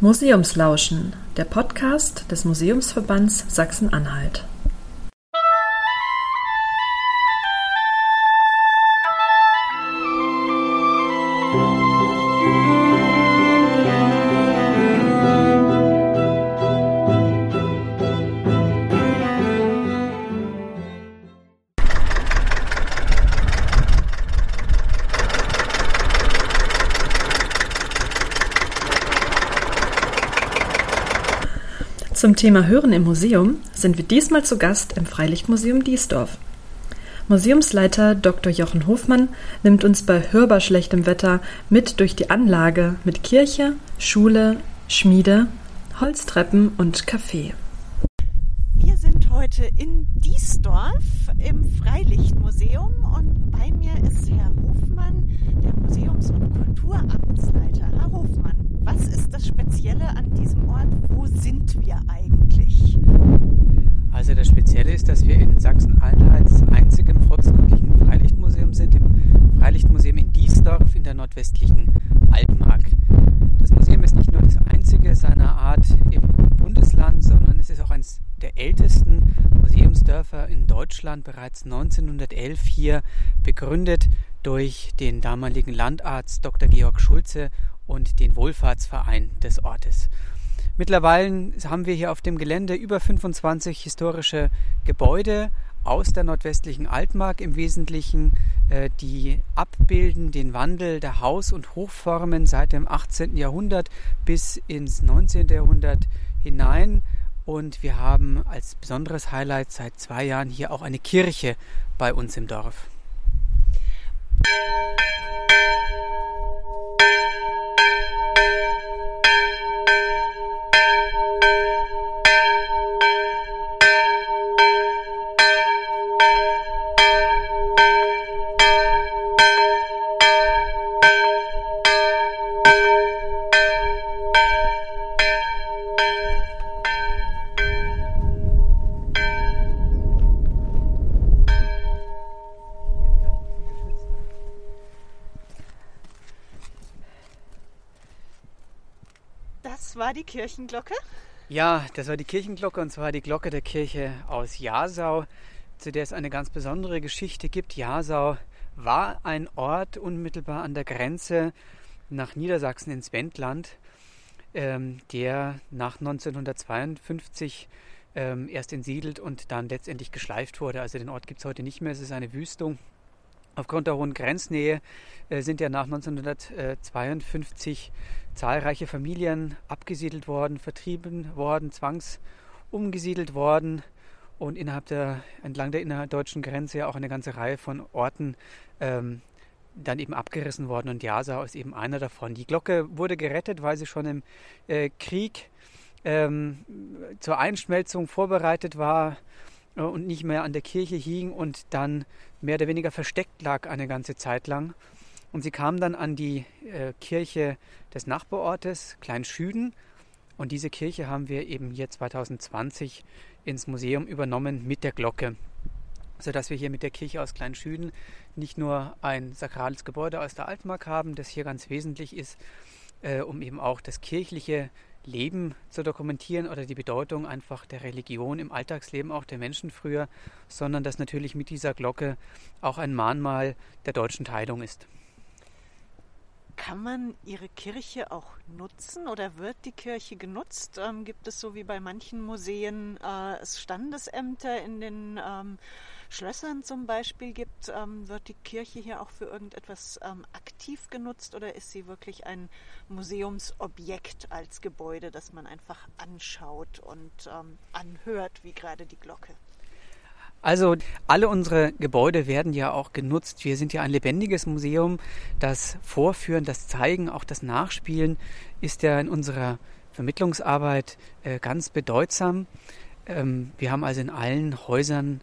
Museumslauschen, der Podcast des Museumsverbands Sachsen-Anhalt. Thema Hören im Museum sind wir diesmal zu Gast im Freilichtmuseum Diesdorf. Museumsleiter Dr. Jochen Hofmann nimmt uns bei hörbar schlechtem Wetter mit durch die Anlage mit Kirche, Schule, Schmiede, Holztreppen und Café. Wir sind heute in Diesdorf im Freilichtmuseum und bei mir ist Herr Hofmann, der Museums- und Kulturamtsleiter. Herr Hofmann, was ist das Spezielle an diesem Ort? Wo sind wir eigentlich? Also das Spezielle ist, dass wir in Sachsen-Anhalts einzigem volkskundlichen Freilichtmuseum sind, im Freilichtmuseum in Diesdorf in der nordwestlichen Altmark. Das Museum ist nicht nur das einzige seiner Art im Bundesland, sondern es ist auch eines der ältesten Museumsdörfer in Deutschland, bereits 1911 hier begründet durch den damaligen Landarzt Dr. Georg Schulze und den Wohlfahrtsverein des Ortes. Mittlerweile haben wir hier auf dem Gelände über 25 historische Gebäude aus der nordwestlichen Altmark im Wesentlichen, äh, die abbilden den Wandel der Haus- und Hochformen seit dem 18. Jahrhundert bis ins 19. Jahrhundert hinein. Und wir haben als besonderes Highlight seit zwei Jahren hier auch eine Kirche bei uns im Dorf. thank you war die Kirchenglocke. Ja, das war die Kirchenglocke und zwar die Glocke der Kirche aus Jasau, zu der es eine ganz besondere Geschichte gibt. Jasau war ein Ort unmittelbar an der Grenze nach Niedersachsen ins Wendland, ähm, der nach 1952 ähm, erst entsiedelt und dann letztendlich geschleift wurde. Also den Ort gibt es heute nicht mehr, es ist eine Wüstung. Aufgrund der hohen Grenznähe äh, sind ja nach 1952 zahlreiche Familien abgesiedelt worden, vertrieben worden, zwangsumgesiedelt worden und innerhalb der, entlang der innerdeutschen Grenze ja auch eine ganze Reihe von Orten ähm, dann eben abgerissen worden und Jasau ist eben einer davon. Die Glocke wurde gerettet, weil sie schon im äh, Krieg ähm, zur Einschmelzung vorbereitet war und nicht mehr an der Kirche hing und dann mehr oder weniger versteckt lag eine ganze Zeit lang. Und sie kam dann an die äh, Kirche des Nachbarortes Kleinschüden. Und diese Kirche haben wir eben hier 2020 ins Museum übernommen mit der Glocke. Sodass wir hier mit der Kirche aus Kleinschüden nicht nur ein sakrales Gebäude aus der Altmark haben, das hier ganz wesentlich ist, äh, um eben auch das kirchliche Leben zu dokumentieren oder die Bedeutung einfach der Religion im Alltagsleben auch der Menschen früher, sondern dass natürlich mit dieser Glocke auch ein Mahnmal der deutschen Teilung ist. Kann man Ihre Kirche auch nutzen oder wird die Kirche genutzt? Ähm, gibt es so wie bei manchen Museen äh, es Standesämter in den ähm, Schlössern zum Beispiel gibt? Ähm, wird die Kirche hier auch für irgendetwas ähm, aktiv genutzt oder ist sie wirklich ein Museumsobjekt als Gebäude, das man einfach anschaut und ähm, anhört, wie gerade die Glocke? Also alle unsere Gebäude werden ja auch genutzt. Wir sind ja ein lebendiges Museum. Das Vorführen, das Zeigen, auch das Nachspielen ist ja in unserer Vermittlungsarbeit äh, ganz bedeutsam. Ähm, wir haben also in allen Häusern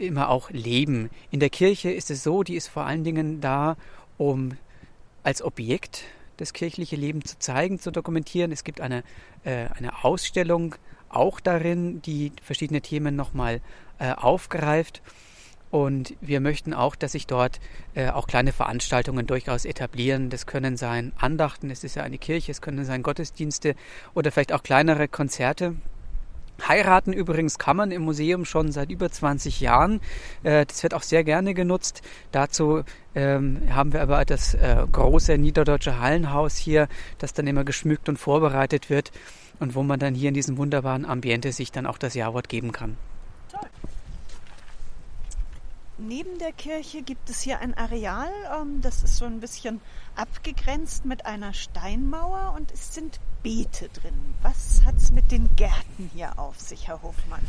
immer auch Leben. In der Kirche ist es so, die ist vor allen Dingen da, um als Objekt das kirchliche Leben zu zeigen, zu dokumentieren. Es gibt eine, äh, eine Ausstellung auch darin, die verschiedene Themen nochmal äh, aufgreift. Und wir möchten auch, dass sich dort äh, auch kleine Veranstaltungen durchaus etablieren. Das können sein Andachten, es ist ja eine Kirche, es können sein Gottesdienste oder vielleicht auch kleinere Konzerte. Heiraten übrigens kann man im Museum schon seit über 20 Jahren. Äh, das wird auch sehr gerne genutzt. Dazu ähm, haben wir aber das äh, große niederdeutsche Hallenhaus hier, das dann immer geschmückt und vorbereitet wird und wo man dann hier in diesem wunderbaren Ambiente sich dann auch das Jawort geben kann. Neben der Kirche gibt es hier ein Areal, ähm, das ist so ein bisschen abgegrenzt mit einer Steinmauer und es sind Beete drin. Was hat es mit den Gärten hier auf sich, Herr Hofmann?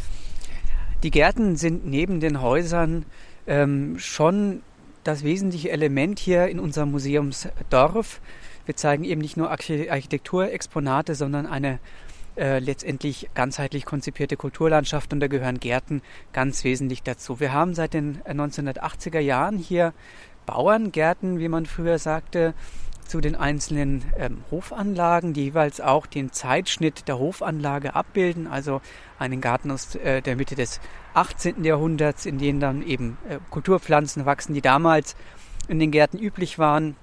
Die Gärten sind neben den Häusern ähm, schon das wesentliche Element hier in unserem Museumsdorf. Wir zeigen eben nicht nur Architekturexponate, sondern eine äh, letztendlich ganzheitlich konzipierte Kulturlandschaft und da gehören Gärten ganz wesentlich dazu. Wir haben seit den 1980er äh, Jahren hier Bauerngärten, wie man früher sagte, zu den einzelnen ähm, Hofanlagen, die jeweils auch den Zeitschnitt der Hofanlage abbilden, also einen Garten aus äh, der Mitte des 18. Jahrhunderts, in denen dann eben äh, Kulturpflanzen wachsen, die damals in den Gärten üblich waren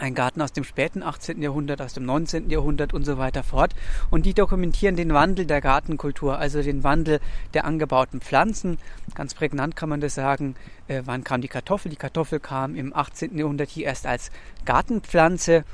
ein Garten aus dem späten 18. Jahrhundert, aus dem 19. Jahrhundert und so weiter fort. Und die dokumentieren den Wandel der Gartenkultur, also den Wandel der angebauten Pflanzen. Ganz prägnant kann man das sagen. Äh, wann kam die Kartoffel? Die Kartoffel kam im 18. Jahrhundert hier erst als Gartenpflanze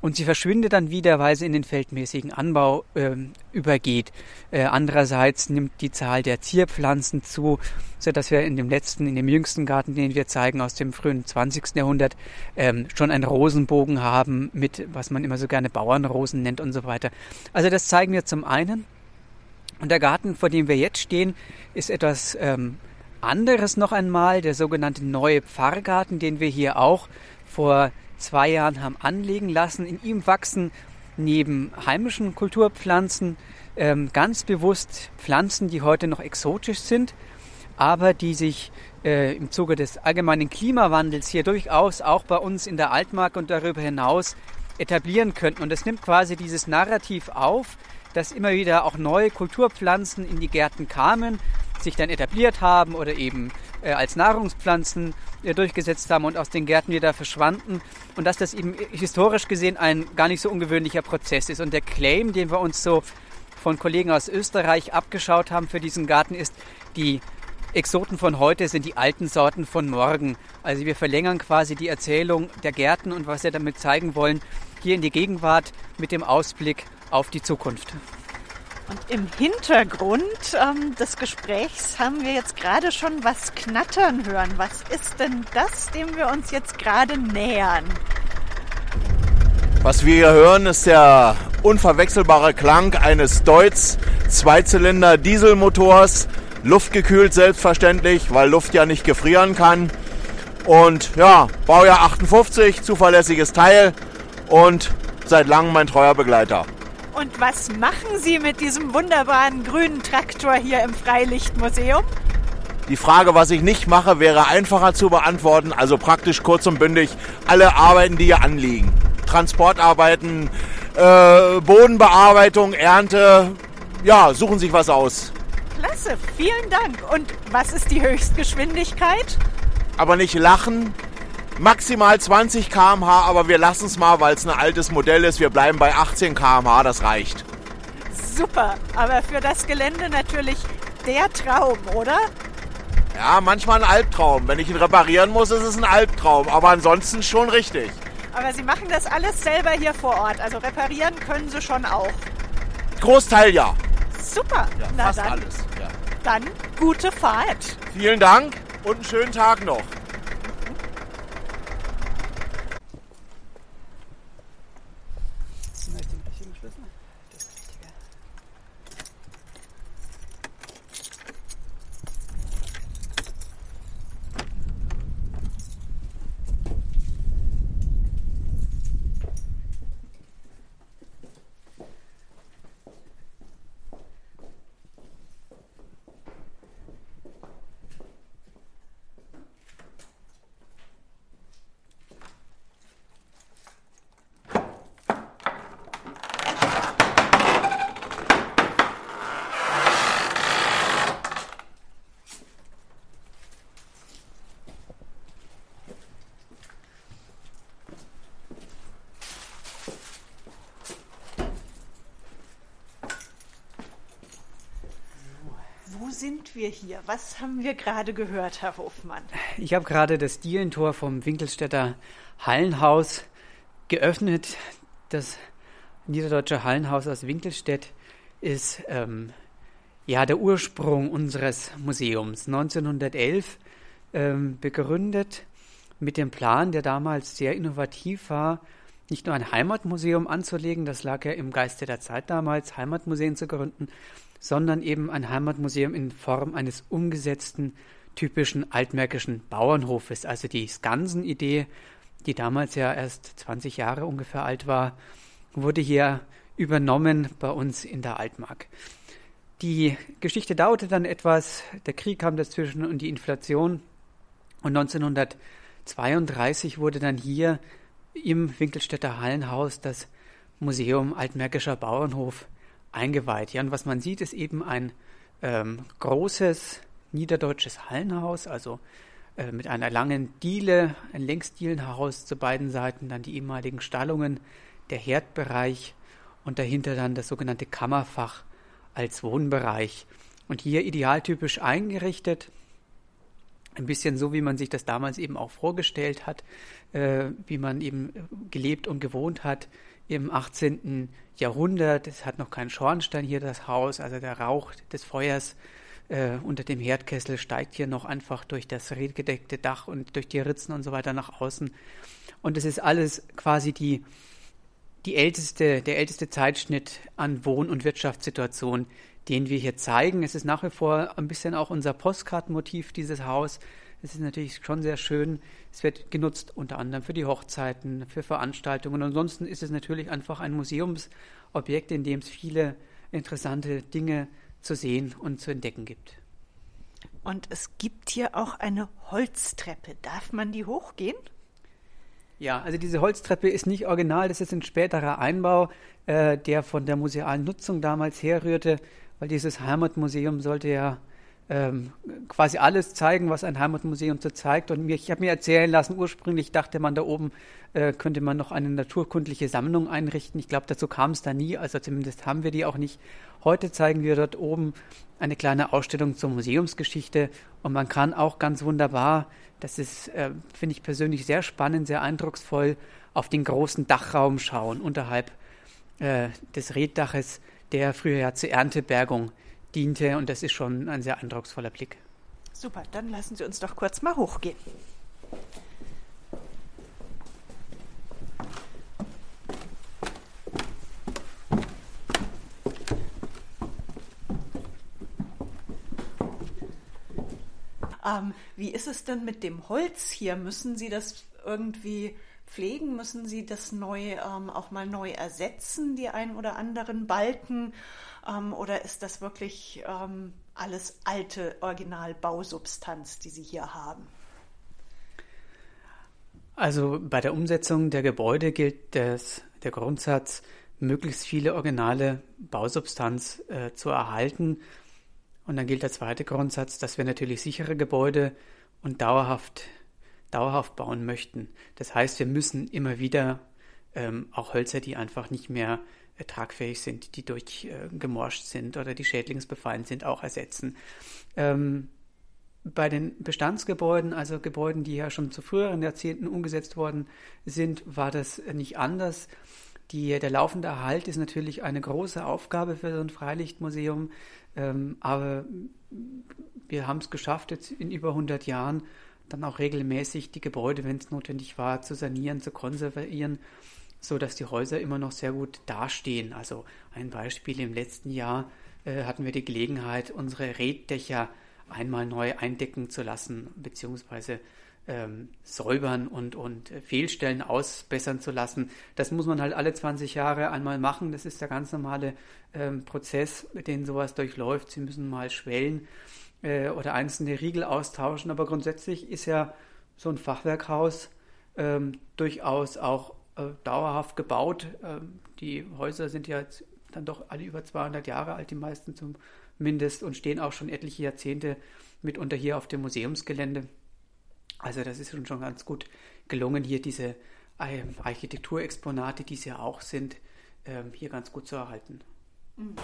und sie verschwindet dann wieder, weil sie in den feldmäßigen Anbau äh, übergeht. Äh, andererseits nimmt die Zahl der Zierpflanzen zu, so dass wir in dem letzten, in dem jüngsten Garten, den wir zeigen aus dem frühen 20. Jahrhundert, ähm, schon einen Rosenbogen haben mit, was man immer so gerne Bauernrosen nennt und so weiter. Also das zeigen wir zum einen. Und der Garten, vor dem wir jetzt stehen, ist etwas ähm, anderes noch einmal, der sogenannte neue Pfarrgarten, den wir hier auch vor zwei Jahren haben anlegen lassen. In ihm wachsen neben heimischen Kulturpflanzen ähm, ganz bewusst Pflanzen, die heute noch exotisch sind, aber die sich äh, im Zuge des allgemeinen Klimawandels hier durchaus auch bei uns in der Altmark und darüber hinaus etablieren könnten. Und es nimmt quasi dieses Narrativ auf, dass immer wieder auch neue Kulturpflanzen in die Gärten kamen, sich dann etabliert haben oder eben äh, als Nahrungspflanzen durchgesetzt haben und aus den Gärten wieder verschwanden und dass das eben historisch gesehen ein gar nicht so ungewöhnlicher Prozess ist. Und der Claim, den wir uns so von Kollegen aus Österreich abgeschaut haben für diesen Garten, ist, die Exoten von heute sind die alten Sorten von morgen. Also wir verlängern quasi die Erzählung der Gärten und was wir damit zeigen wollen, hier in die Gegenwart mit dem Ausblick auf die Zukunft. Und im Hintergrund ähm, des Gesprächs haben wir jetzt gerade schon was knattern hören. Was ist denn das, dem wir uns jetzt gerade nähern? Was wir hier hören, ist der unverwechselbare Klang eines Deutz Zweizylinder Dieselmotors. Luftgekühlt selbstverständlich, weil Luft ja nicht gefrieren kann. Und ja, Baujahr 58, zuverlässiges Teil und seit langem mein treuer Begleiter. Und was machen Sie mit diesem wunderbaren grünen Traktor hier im Freilichtmuseum? Die Frage, was ich nicht mache, wäre einfacher zu beantworten. Also praktisch kurz und bündig alle Arbeiten, die hier anliegen. Transportarbeiten, äh, Bodenbearbeitung, Ernte. Ja, suchen sich was aus. Klasse, vielen Dank. Und was ist die Höchstgeschwindigkeit? Aber nicht lachen, maximal 20 km/h, aber wir lassen es mal, weil es ein altes Modell ist. Wir bleiben bei 18 km/h, das reicht. Super, aber für das Gelände natürlich der Traum, oder? Ja, manchmal ein Albtraum. Wenn ich ihn reparieren muss, ist es ein Albtraum, aber ansonsten schon richtig. Aber Sie machen das alles selber hier vor Ort, also reparieren können Sie schon auch. Großteil ja. Super, ja, Na fast dann, alles. Ja. Dann gute Fahrt. Vielen Dank und einen schönen Tag noch. Wir hier? Was haben wir gerade gehört, Herr Hofmann? Ich habe gerade das Dielentor vom Winkelstädter Hallenhaus geöffnet. Das Niederdeutsche Hallenhaus aus Winkelstedt ist ähm, ja der Ursprung unseres Museums. 1911 ähm, begründet mit dem Plan, der damals sehr innovativ war, nicht nur ein Heimatmuseum anzulegen, das lag ja im Geiste der Zeit damals, Heimatmuseen zu gründen, sondern eben ein Heimatmuseum in Form eines umgesetzten, typischen altmärkischen Bauernhofes. Also die Skansen-Idee, die damals ja erst 20 Jahre ungefähr alt war, wurde hier übernommen bei uns in der Altmark. Die Geschichte dauerte dann etwas, der Krieg kam dazwischen und die Inflation. Und 1932 wurde dann hier im Winkelstädter Hallenhaus das Museum Altmärkischer Bauernhof eingeweiht. Ja, und was man sieht, ist eben ein ähm, großes niederdeutsches Hallenhaus, also äh, mit einer langen Diele, ein Längsdielenhaus zu beiden Seiten, dann die ehemaligen Stallungen, der Herdbereich und dahinter dann das sogenannte Kammerfach als Wohnbereich. Und hier idealtypisch eingerichtet, ein bisschen so, wie man sich das damals eben auch vorgestellt hat, äh, wie man eben gelebt und gewohnt hat im 18. Jahrhundert. Es hat noch keinen Schornstein hier, das Haus, also der Rauch des Feuers äh, unter dem Herdkessel steigt hier noch einfach durch das redgedeckte Dach und durch die Ritzen und so weiter nach außen. Und es ist alles quasi die, die älteste, der älteste Zeitschnitt an Wohn- und Wirtschaftssituation, den wir hier zeigen. Es ist nach wie vor ein bisschen auch unser Postkartenmotiv, dieses Haus. Es ist natürlich schon sehr schön. Es wird genutzt unter anderem für die Hochzeiten, für Veranstaltungen. Ansonsten ist es natürlich einfach ein Museumsobjekt, in dem es viele interessante Dinge zu sehen und zu entdecken gibt. Und es gibt hier auch eine Holztreppe. Darf man die hochgehen? Ja, also diese Holztreppe ist nicht original, das ist ein späterer Einbau, äh, der von der musealen Nutzung damals herrührte, weil dieses Heimatmuseum sollte ja ähm, quasi alles zeigen, was ein Heimatmuseum so zeigt. Und ich habe mir erzählen lassen, ursprünglich dachte man, da oben äh, könnte man noch eine naturkundliche Sammlung einrichten. Ich glaube, dazu kam es da nie, also zumindest haben wir die auch nicht. Heute zeigen wir dort oben eine kleine Ausstellung zur Museumsgeschichte und man kann auch ganz wunderbar, das ist, äh, finde ich persönlich sehr spannend, sehr eindrucksvoll, auf den großen Dachraum schauen unterhalb äh, des Reddaches, der früher ja zur Erntebergung diente und das ist schon ein sehr eindrucksvoller Blick. Super, dann lassen Sie uns doch kurz mal hochgehen. Ähm, wie ist es denn mit dem Holz hier? Müssen Sie das irgendwie pflegen? Müssen Sie das neu ähm, auch mal neu ersetzen, die ein oder anderen Balken? Ähm, oder ist das wirklich ähm, alles alte Originalbausubstanz, die Sie hier haben? Also bei der Umsetzung der Gebäude gilt das, der Grundsatz, möglichst viele originale Bausubstanz äh, zu erhalten. Und dann gilt der zweite Grundsatz, dass wir natürlich sichere Gebäude und dauerhaft, dauerhaft bauen möchten. Das heißt, wir müssen immer wieder ähm, auch Hölzer, die einfach nicht mehr tragfähig sind, die durchgemorscht äh, sind oder die schädlingsbefallen sind, auch ersetzen. Ähm, bei den Bestandsgebäuden, also Gebäuden, die ja schon zu früheren Jahrzehnten umgesetzt worden sind, war das nicht anders. Die, der laufende Erhalt ist natürlich eine große Aufgabe für so ein Freilichtmuseum, ähm, aber wir haben es geschafft, jetzt in über 100 Jahren dann auch regelmäßig die Gebäude, wenn es notwendig war, zu sanieren, zu konservieren so dass die Häuser immer noch sehr gut dastehen. Also ein Beispiel im letzten Jahr äh, hatten wir die Gelegenheit, unsere Reddächer einmal neu eindecken zu lassen, beziehungsweise ähm, säubern und, und Fehlstellen ausbessern zu lassen. Das muss man halt alle 20 Jahre einmal machen. Das ist der ganz normale ähm, Prozess, den sowas durchläuft. Sie müssen mal Schwellen äh, oder einzelne Riegel austauschen. Aber grundsätzlich ist ja so ein Fachwerkhaus ähm, durchaus auch äh, dauerhaft gebaut. Ähm, die Häuser sind ja jetzt dann doch alle über 200 Jahre alt, die meisten zumindest, und stehen auch schon etliche Jahrzehnte mitunter hier auf dem Museumsgelände. Also das ist schon ganz gut gelungen, hier diese äh, Architekturexponate, die es ja auch sind, ähm, hier ganz gut zu erhalten. Mhm.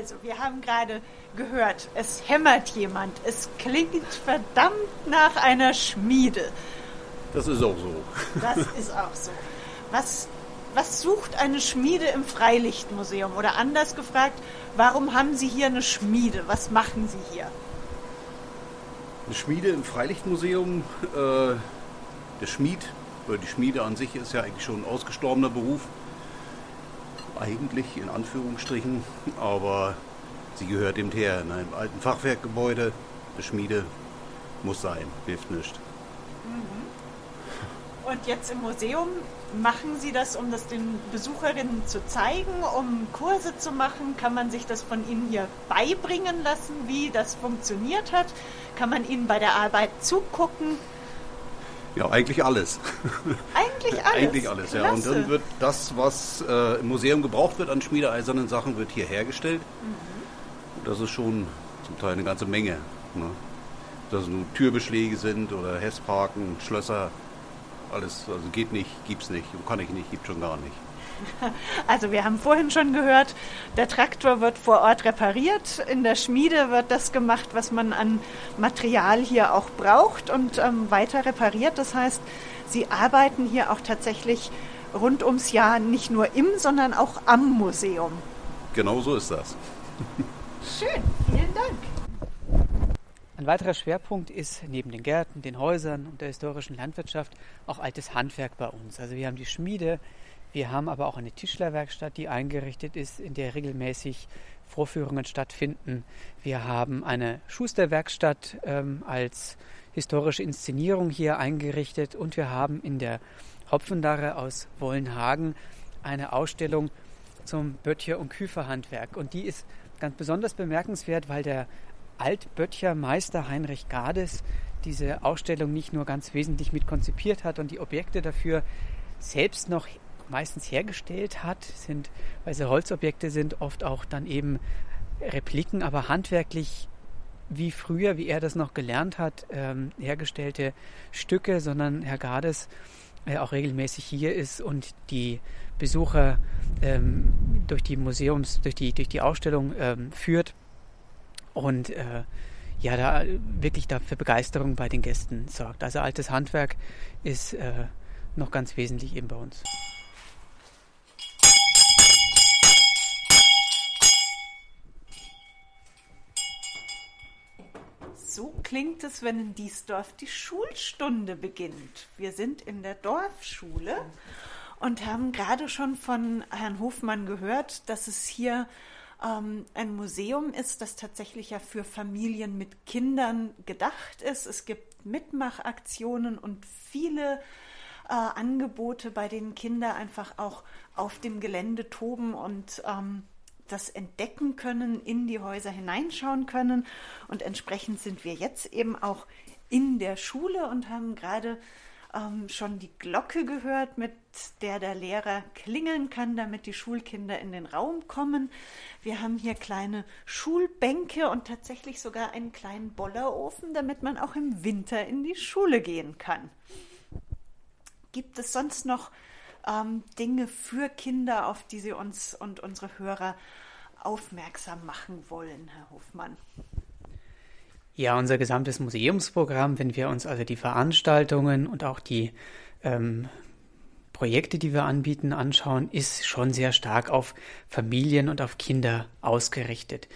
Also, wir haben gerade gehört, es hämmert jemand. Es klingt verdammt nach einer Schmiede. Das ist auch so. Das ist auch so. Was, was sucht eine Schmiede im Freilichtmuseum? Oder anders gefragt, warum haben Sie hier eine Schmiede? Was machen Sie hier? Eine Schmiede im Freilichtmuseum, äh, der Schmied, oder die Schmiede an sich ist ja eigentlich schon ein ausgestorbener Beruf. Eigentlich in Anführungsstrichen, aber sie gehört eben her. In einem alten Fachwerkgebäude, eine Schmiede muss sein, hilft nicht. Und jetzt im Museum machen Sie das, um das den Besucherinnen zu zeigen, um Kurse zu machen? Kann man sich das von Ihnen hier beibringen lassen, wie das funktioniert hat? Kann man Ihnen bei der Arbeit zugucken? Ja, eigentlich alles. Eigentlich alles. eigentlich alles, ja. Und Klasse. dann wird das, was äh, im Museum gebraucht wird an schmiedeeisernen Sachen, wird hier hergestellt. Und das ist schon zum Teil eine ganze Menge. Ne? Dass es nur Türbeschläge sind oder Hessparken, Schlösser, alles. Also geht nicht, gibt's nicht, kann ich nicht, gibt schon gar nicht. Also wir haben vorhin schon gehört, der Traktor wird vor Ort repariert. In der Schmiede wird das gemacht, was man an Material hier auch braucht und ähm, weiter repariert. Das heißt, Sie arbeiten hier auch tatsächlich rund ums Jahr nicht nur im, sondern auch am Museum. Genau so ist das. Schön, vielen Dank. Ein weiterer Schwerpunkt ist neben den Gärten, den Häusern und der historischen Landwirtschaft auch altes Handwerk bei uns. Also wir haben die Schmiede, wir haben aber auch eine Tischlerwerkstatt, die eingerichtet ist, in der regelmäßig Vorführungen stattfinden. Wir haben eine Schusterwerkstatt ähm, als historische Inszenierung hier eingerichtet und wir haben in der Hopfendarre aus Wollenhagen eine Ausstellung zum Böttcher- und Küferhandwerk. Und die ist ganz besonders bemerkenswert, weil der Altböttcher Meister Heinrich Gades diese Ausstellung nicht nur ganz wesentlich mit konzipiert hat und die Objekte dafür selbst noch meistens hergestellt hat, sind, weil sie Holzobjekte sind, oft auch dann eben Repliken, aber handwerklich wie früher, wie er das noch gelernt hat, ähm, hergestellte Stücke, sondern Herr Gades äh, auch regelmäßig hier ist und die Besucher ähm, durch die Museums, durch die, durch die Ausstellung ähm, führt und äh, ja, da wirklich da für Begeisterung bei den Gästen sorgt. Also altes Handwerk ist äh, noch ganz wesentlich eben bei uns. So klingt es, wenn in Diesdorf die Schulstunde beginnt. Wir sind in der Dorfschule und haben gerade schon von Herrn Hofmann gehört, dass es hier ähm, ein Museum ist, das tatsächlich ja für Familien mit Kindern gedacht ist. Es gibt Mitmachaktionen und viele äh, Angebote, bei denen Kinder einfach auch auf dem Gelände toben und ähm, das entdecken können, in die Häuser hineinschauen können. Und entsprechend sind wir jetzt eben auch in der Schule und haben gerade ähm, schon die Glocke gehört, mit der der Lehrer klingeln kann, damit die Schulkinder in den Raum kommen. Wir haben hier kleine Schulbänke und tatsächlich sogar einen kleinen Bollerofen, damit man auch im Winter in die Schule gehen kann. Gibt es sonst noch ähm, Dinge für Kinder, auf die Sie uns und unsere Hörer aufmerksam machen wollen, Herr Hofmann? Ja, unser gesamtes Museumsprogramm, wenn wir uns also die Veranstaltungen und auch die ähm, Projekte, die wir anbieten, anschauen, ist schon sehr stark auf Familien und auf Kinder ausgerichtet.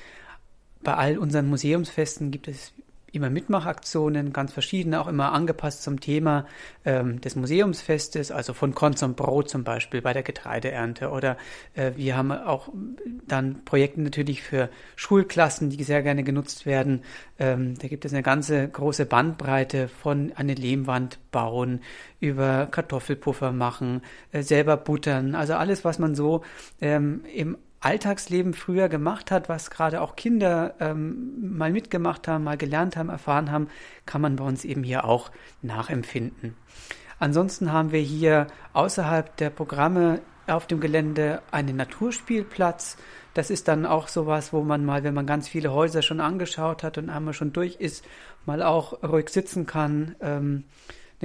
Bei all unseren Museumsfesten gibt es immer Mitmachaktionen, ganz verschiedene, auch immer angepasst zum Thema ähm, des Museumsfestes, also von Korn zum Brot zum Beispiel bei der Getreideernte. Oder äh, wir haben auch dann Projekte natürlich für Schulklassen, die sehr gerne genutzt werden. Ähm, da gibt es eine ganze große Bandbreite von eine Lehmwand bauen, über Kartoffelpuffer machen, äh, selber buttern, also alles, was man so ähm, im Alltagsleben früher gemacht hat, was gerade auch Kinder ähm, mal mitgemacht haben, mal gelernt haben, erfahren haben, kann man bei uns eben hier auch nachempfinden. Ansonsten haben wir hier außerhalb der Programme auf dem Gelände einen Naturspielplatz. Das ist dann auch sowas, wo man mal, wenn man ganz viele Häuser schon angeschaut hat und einmal schon durch ist, mal auch ruhig sitzen kann. Ähm,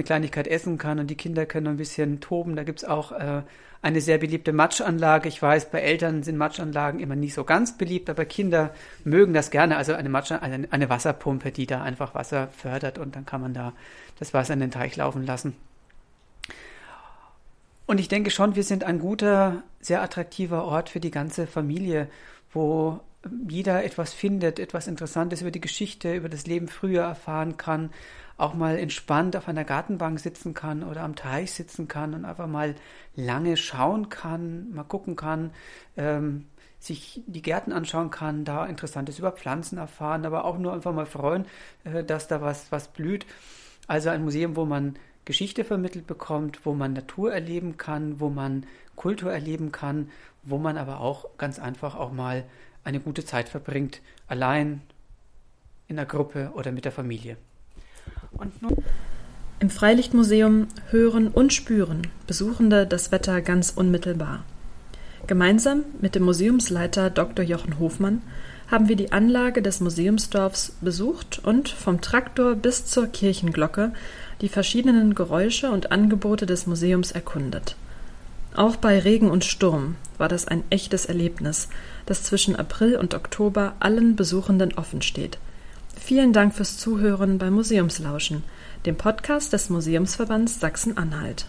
eine Kleinigkeit essen kann und die Kinder können ein bisschen toben. Da gibt's auch äh, eine sehr beliebte Matschanlage. Ich weiß, bei Eltern sind Matschanlagen immer nicht so ganz beliebt, aber Kinder mögen das gerne. Also eine, Matsch eine, eine Wasserpumpe, die da einfach Wasser fördert und dann kann man da das Wasser in den Teich laufen lassen. Und ich denke schon, wir sind ein guter, sehr attraktiver Ort für die ganze Familie, wo jeder etwas findet, etwas Interessantes über die Geschichte, über das Leben früher erfahren kann, auch mal entspannt auf einer Gartenbank sitzen kann oder am Teich sitzen kann und einfach mal lange schauen kann, mal gucken kann, ähm, sich die Gärten anschauen kann, da Interessantes über Pflanzen erfahren, aber auch nur einfach mal freuen, äh, dass da was, was blüht. Also ein Museum, wo man Geschichte vermittelt bekommt, wo man Natur erleben kann, wo man Kultur erleben kann, wo man aber auch ganz einfach auch mal eine gute Zeit verbringt, allein, in der Gruppe oder mit der Familie. Im Freilichtmuseum hören und spüren Besuchende das Wetter ganz unmittelbar. Gemeinsam mit dem Museumsleiter Dr. Jochen Hofmann haben wir die Anlage des Museumsdorfs besucht und vom Traktor bis zur Kirchenglocke die verschiedenen Geräusche und Angebote des Museums erkundet. Auch bei Regen und Sturm war das ein echtes Erlebnis, das zwischen April und Oktober allen Besuchenden offen steht. Vielen Dank fürs Zuhören bei Museumslauschen, dem Podcast des Museumsverbands Sachsen-Anhalt.